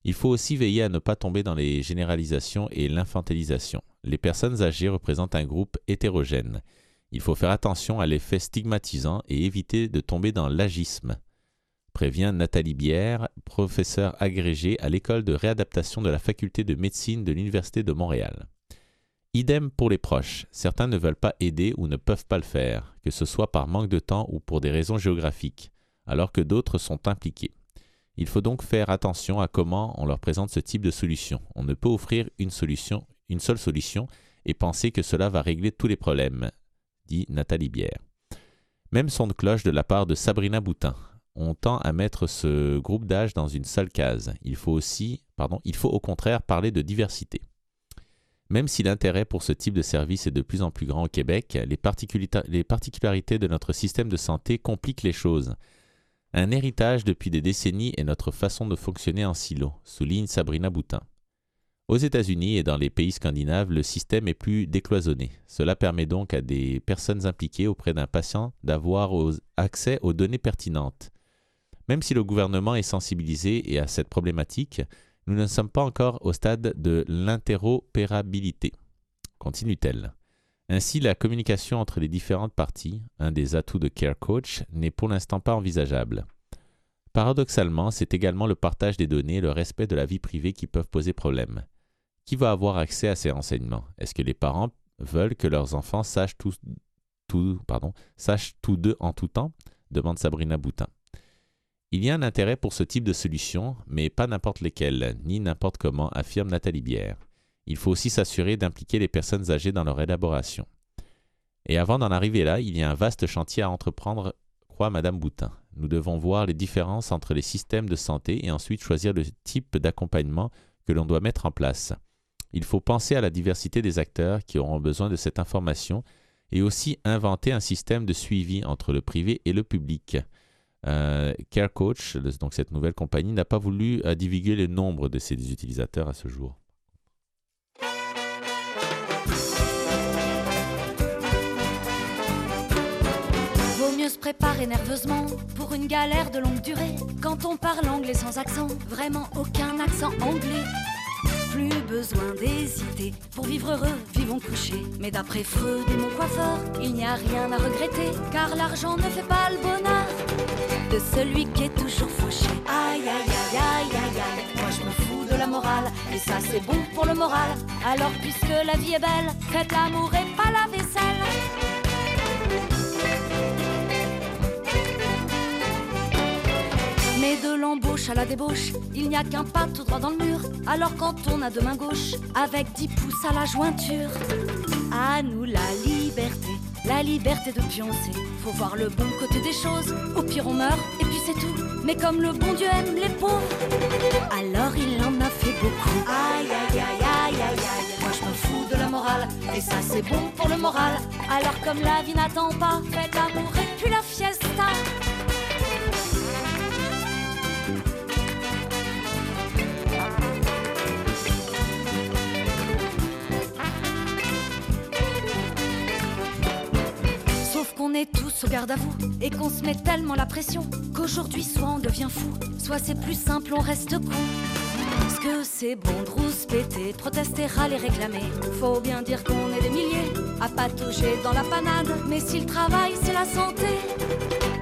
Il faut aussi veiller à ne pas tomber dans les généralisations et l'infantilisation. Les personnes âgées représentent un groupe hétérogène. Il faut faire attention à l'effet stigmatisant et éviter de tomber dans l'agisme, prévient Nathalie Bière, professeure agrégée à l'école de réadaptation de la faculté de médecine de l'Université de Montréal. Idem pour les proches. Certains ne veulent pas aider ou ne peuvent pas le faire, que ce soit par manque de temps ou pour des raisons géographiques, alors que d'autres sont impliqués. Il faut donc faire attention à comment on leur présente ce type de solution. On ne peut offrir une solution, une seule solution, et penser que cela va régler tous les problèmes, dit Nathalie Bière. Même son de cloche de la part de Sabrina Boutin. On tend à mettre ce groupe d'âge dans une seule case. Il faut aussi, pardon, il faut au contraire parler de diversité. Même si l'intérêt pour ce type de service est de plus en plus grand au Québec, les, particularités de notre système de santé compliquent les choses. Un héritage depuis des décennies est notre façon de fonctionner en silo, souligne Sabrina Boutin. Aux États-Unis et dans les pays scandinaves, le système est plus décloisonné. Cela permet donc à des personnes impliquées auprès d'un patient d'avoir accès aux données pertinentes. Même si le gouvernement est sensibilisé et à cette problématique, nous ne sommes pas encore au stade de l'interopérabilité. Continue-t-elle. Ainsi, la communication entre les différentes parties, un des atouts de Care Coach, n'est pour l'instant pas envisageable. Paradoxalement, c'est également le partage des données et le respect de la vie privée qui peuvent poser problème. Qui va avoir accès à ces renseignements? Est-ce que les parents veulent que leurs enfants sachent sachent tout d'eux en tout temps? demande Sabrina Boutin. Il y a un intérêt pour ce type de solution, mais pas n'importe lesquelles, ni n'importe comment, affirme Nathalie Bière. Il faut aussi s'assurer d'impliquer les personnes âgées dans leur élaboration. Et avant d'en arriver là, il y a un vaste chantier à entreprendre, croit Madame Boutin. Nous devons voir les différences entre les systèmes de santé et ensuite choisir le type d'accompagnement que l'on doit mettre en place. Il faut penser à la diversité des acteurs qui auront besoin de cette information et aussi inventer un système de suivi entre le privé et le public. Euh, Care Coach, donc cette nouvelle compagnie, n'a pas voulu euh, divulguer le nombre de ses utilisateurs à ce jour. Nerveusement pour une galère de longue durée. Quand on parle anglais sans accent, vraiment aucun accent anglais. Plus besoin d'hésiter. Pour vivre heureux, vivons couchés. Mais d'après Freud et mon coiffeur, il n'y a rien à regretter. Car l'argent ne fait pas le bonheur de celui qui est toujours fauché. Aïe, aïe, aïe, aïe, aïe, aïe. Moi je me fous de la morale. Et ça c'est bon pour le moral. Alors puisque la vie est belle, faites l'amour et pas la vaisselle. Mais de l'embauche à la débauche, il n'y a qu'un pas tout droit dans le mur. Alors quand on a deux mains gauches, avec dix pouces à la jointure, à nous la liberté, la liberté de pioncer. Faut voir le bon côté des choses. Au pire on meurt et puis c'est tout. Mais comme le bon Dieu aime les pauvres, alors il en a fait beaucoup. Aïe aïe aïe aïe aïe aïe. Moi je me fous de la morale et ça c'est bon pour le moral. Alors comme la vie n'attend pas, faites l'amour et puis la fiesta. Qu'on est tous au garde à vous et qu'on se met tellement la pression qu'aujourd'hui soit on devient fou, soit c'est plus simple, on reste con. Parce que c'est bon de rouspéter, protester, râler, réclamer. Faut bien dire qu'on est des milliers à pas toucher dans la panade. Mais si le travail c'est la santé,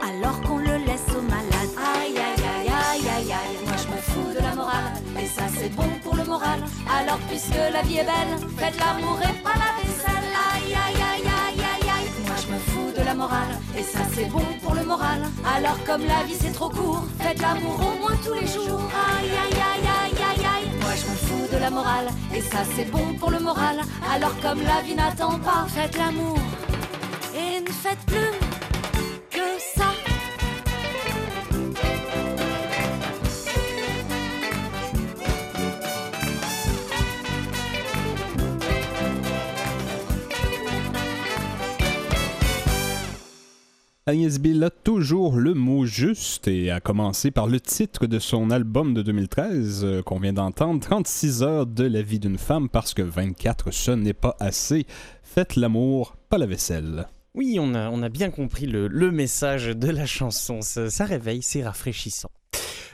alors qu'on le laisse aux malades. Aïe aïe aïe aïe aïe aïe, moi je me fous de la morale. Et ça c'est bon pour le moral. Alors puisque la vie est belle, faites l'amour et pas la vaisselle. Et ça c'est bon pour le moral. Alors comme la vie c'est trop court, faites l'amour au moins tous les jours. Aïe aïe aïe aïe aïe aïe, moi je me fous de la morale. Et ça c'est bon pour le moral. Alors comme la vie n'attend pas, faites l'amour. Et ne faites plus Agnès Bill a toujours le mot juste et a commencé par le titre de son album de 2013 euh, qu'on vient d'entendre, 36 heures de la vie d'une femme parce que 24 ce n'est pas assez. Faites l'amour, pas la vaisselle. Oui, on a, bien compris le, message de la chanson. Ça, réveille, c'est rafraîchissant.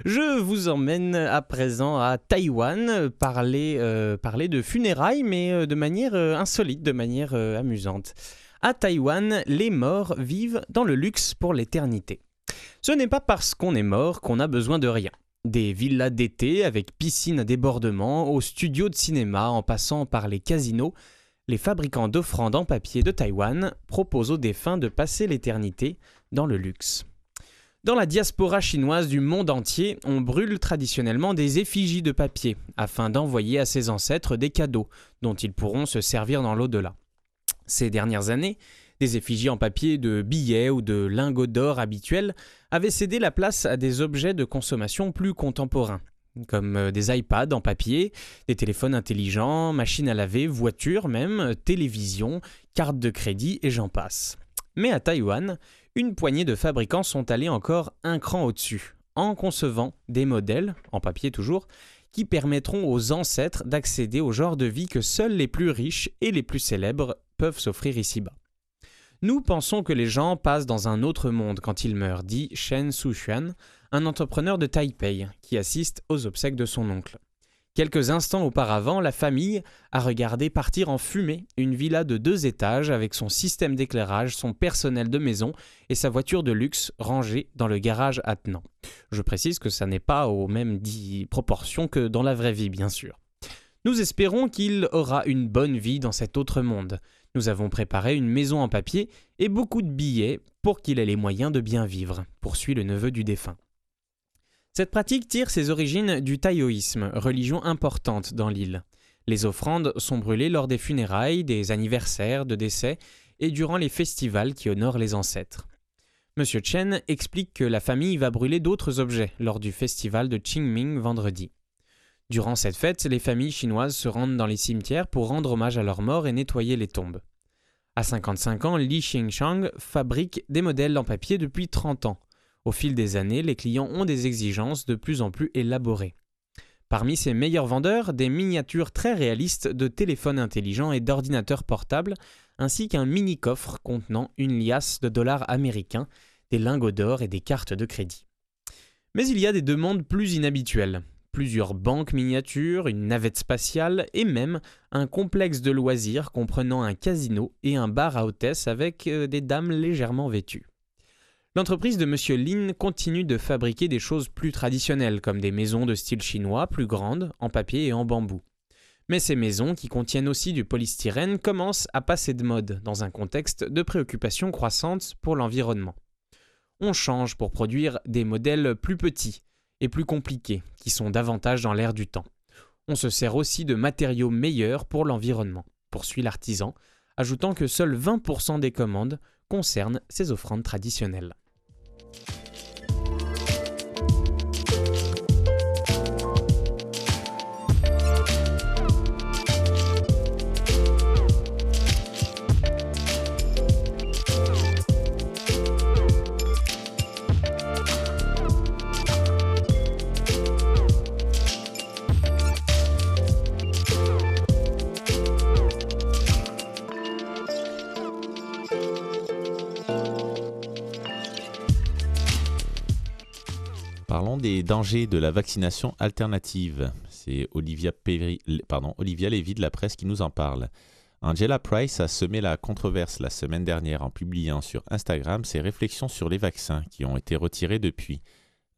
Je vous emmène à présent à Taïwan parler, euh, de funérailles, mais euh, de manière insolite, de manière amusante. À Taïwan, les morts vivent dans le luxe pour l'éternité. Ce n'est pas parce qu'on est mort qu'on a besoin de rien. Des villas d'été avec piscine à débordement, aux studios de cinéma en passant par les casinos, les fabricants d'offrandes en papier de Taïwan proposent aux défunts de passer l'éternité dans le luxe. Dans la diaspora chinoise du monde entier, on brûle traditionnellement des effigies de papier afin d'envoyer à ses ancêtres des cadeaux dont ils pourront se servir dans l'au-delà. Ces dernières années, des effigies en papier de billets ou de lingots d'or habituels avaient cédé la place à des objets de consommation plus contemporains, comme euh, des iPads en papier, des téléphones intelligents, machines à laver, voitures même, télévisions, cartes de crédit et j'en passe. Mais à Taïwan, une poignée de fabricants sont allés encore un cran au-dessus, en concevant des modèles, en papier toujours, qui permettront aux ancêtres d'accéder au genre de vie que seuls les plus riches et les plus célèbres peuvent s'offrir ici-bas. Nous pensons que les gens passent dans un autre monde quand ils meurent, dit Shen Sushuan, un entrepreneur de Taipei qui assiste aux obsèques de son oncle. Quelques instants auparavant, la famille a regardé partir en fumée une villa de deux étages avec son système d'éclairage, son personnel de maison et sa voiture de luxe rangée dans le garage attenant. Je précise que ça n'est pas aux mêmes proportions que dans la vraie vie, bien sûr. Nous espérons qu'il aura une bonne vie dans cet autre monde. Nous avons préparé une maison en papier et beaucoup de billets pour qu'il ait les moyens de bien vivre, poursuit le neveu du défunt. Cette pratique tire ses origines du taoïsme, religion importante dans l'île. Les offrandes sont brûlées lors des funérailles, des anniversaires, de décès et durant les festivals qui honorent les ancêtres. Monsieur Chen explique que la famille va brûler d'autres objets lors du festival de Qingming vendredi. Durant cette fête, les familles chinoises se rendent dans les cimetières pour rendre hommage à leurs morts et nettoyer les tombes. À 55 ans, Li Xingshang fabrique des modèles en papier depuis 30 ans. Au fil des années, les clients ont des exigences de plus en plus élaborées. Parmi ses meilleurs vendeurs, des miniatures très réalistes de téléphones intelligents et d'ordinateurs portables, ainsi qu'un mini-coffre contenant une liasse de dollars américains, des lingots d'or et des cartes de crédit. Mais il y a des demandes plus inhabituelles. Plusieurs banques miniatures, une navette spatiale et même un complexe de loisirs comprenant un casino et un bar à hôtesse avec euh, des dames légèrement vêtues. L'entreprise de M. Lin continue de fabriquer des choses plus traditionnelles, comme des maisons de style chinois plus grandes, en papier et en bambou. Mais ces maisons, qui contiennent aussi du polystyrène, commencent à passer de mode dans un contexte de préoccupation croissante pour l'environnement. On change pour produire des modèles plus petits et plus compliqués, qui sont davantage dans l'air du temps. On se sert aussi de matériaux meilleurs pour l'environnement, poursuit l'artisan, ajoutant que seuls 20% des commandes concernent ces offrandes traditionnelles. Des dangers de la vaccination alternative. C'est Olivia, Péry- pardon, Olivia Lévy de la presse qui nous en parle. Angela Price a semé la controverse la semaine dernière en publiant sur Instagram ses réflexions sur les vaccins qui ont été retirés depuis.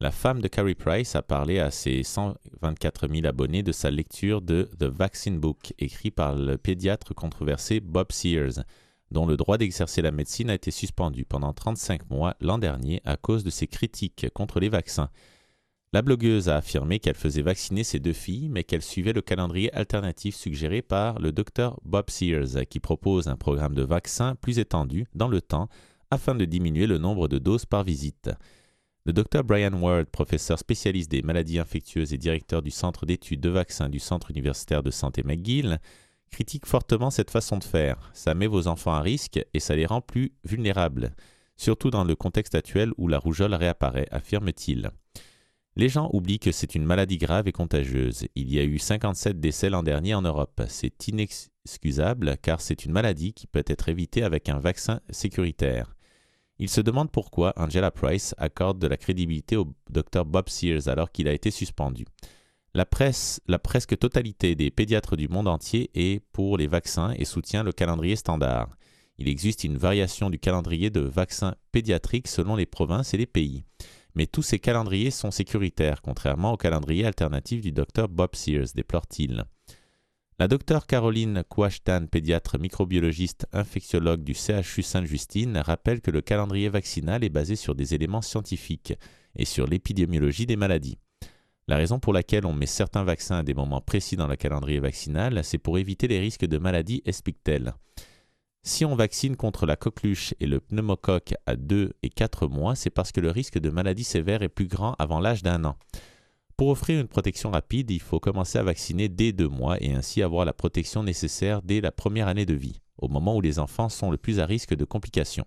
La femme de Carrie Price a parlé à ses 124 000 abonnés de sa lecture de The Vaccine Book, écrit par le pédiatre controversé Bob Sears, dont le droit d'exercer la médecine a été suspendu pendant 35 mois l'an dernier à cause de ses critiques contre les vaccins. La blogueuse a affirmé qu'elle faisait vacciner ses deux filles, mais qu'elle suivait le calendrier alternatif suggéré par le docteur Bob Sears, qui propose un programme de vaccins plus étendu dans le temps afin de diminuer le nombre de doses par visite. Le docteur Brian Ward, professeur spécialiste des maladies infectieuses et directeur du centre d'études de vaccins du Centre universitaire de santé McGill, critique fortement cette façon de faire. Ça met vos enfants à risque et ça les rend plus vulnérables, surtout dans le contexte actuel où la rougeole réapparaît, affirme-t-il. Les gens oublient que c'est une maladie grave et contagieuse. Il y a eu 57 décès l'an dernier en Europe. C'est inexcusable car c'est une maladie qui peut être évitée avec un vaccin sécuritaire. Il se demande pourquoi Angela Price accorde de la crédibilité au docteur Bob Sears alors qu'il a été suspendu. La presse, la presque totalité des pédiatres du monde entier est pour les vaccins et soutient le calendrier standard. Il existe une variation du calendrier de vaccins pédiatriques selon les provinces et les pays. Mais tous ces calendriers sont sécuritaires, contrairement au calendrier alternatif du docteur Bob Sears, déplore-t-il. La docteure Caroline Kouachtan, pédiatre microbiologiste infectiologue du CHU Sainte-Justine, rappelle que le calendrier vaccinal est basé sur des éléments scientifiques et sur l'épidémiologie des maladies. La raison pour laquelle on met certains vaccins à des moments précis dans le calendrier vaccinal, c'est pour éviter les risques de maladies, explique-t-elle. Si on vaccine contre la coqueluche et le pneumocoque à 2 et 4 mois, c'est parce que le risque de maladie sévère est plus grand avant l'âge d'un an. Pour offrir une protection rapide, il faut commencer à vacciner dès 2 mois et ainsi avoir la protection nécessaire dès la première année de vie, au moment où les enfants sont le plus à risque de complications.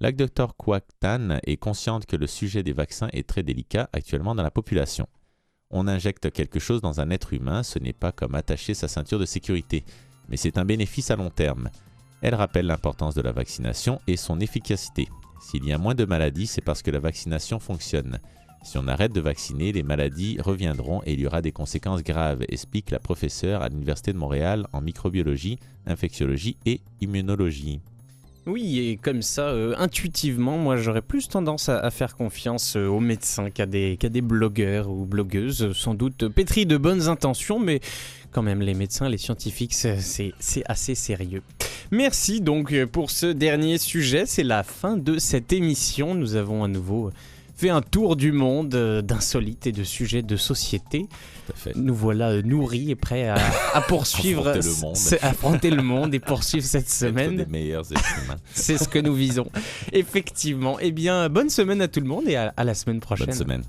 La Dr Kwak Tan est consciente que le sujet des vaccins est très délicat actuellement dans la population. On injecte quelque chose dans un être humain, ce n'est pas comme attacher sa ceinture de sécurité, mais c'est un bénéfice à long terme. Elle rappelle l'importance de la vaccination et son efficacité. S'il y a moins de maladies, c'est parce que la vaccination fonctionne. Si on arrête de vacciner, les maladies reviendront et il y aura des conséquences graves, explique la professeure à l'Université de Montréal en microbiologie, infectiologie et immunologie. Oui, et comme ça, euh, intuitivement, moi j'aurais plus tendance à, faire confiance euh, aux médecins qu'à des, des blogueurs ou blogueuses, euh, sans doute pétris de bonnes intentions, mais quand même, les médecins, les scientifiques, c'est- assez sérieux. Merci donc euh, pour ce dernier sujet, c'est la fin de cette émission. Nous avons à nouveau fait un tour du monde euh, d'insolites et de sujets de société. Nous voilà euh, nourris et prêts à, à poursuivre, Affronter le monde. affronter le monde et poursuivre cette semaine. C'est ce que nous visons. Effectivement. Eh bien, bonne semaine à tout le monde et à, à la semaine prochaine. Bonne semaine.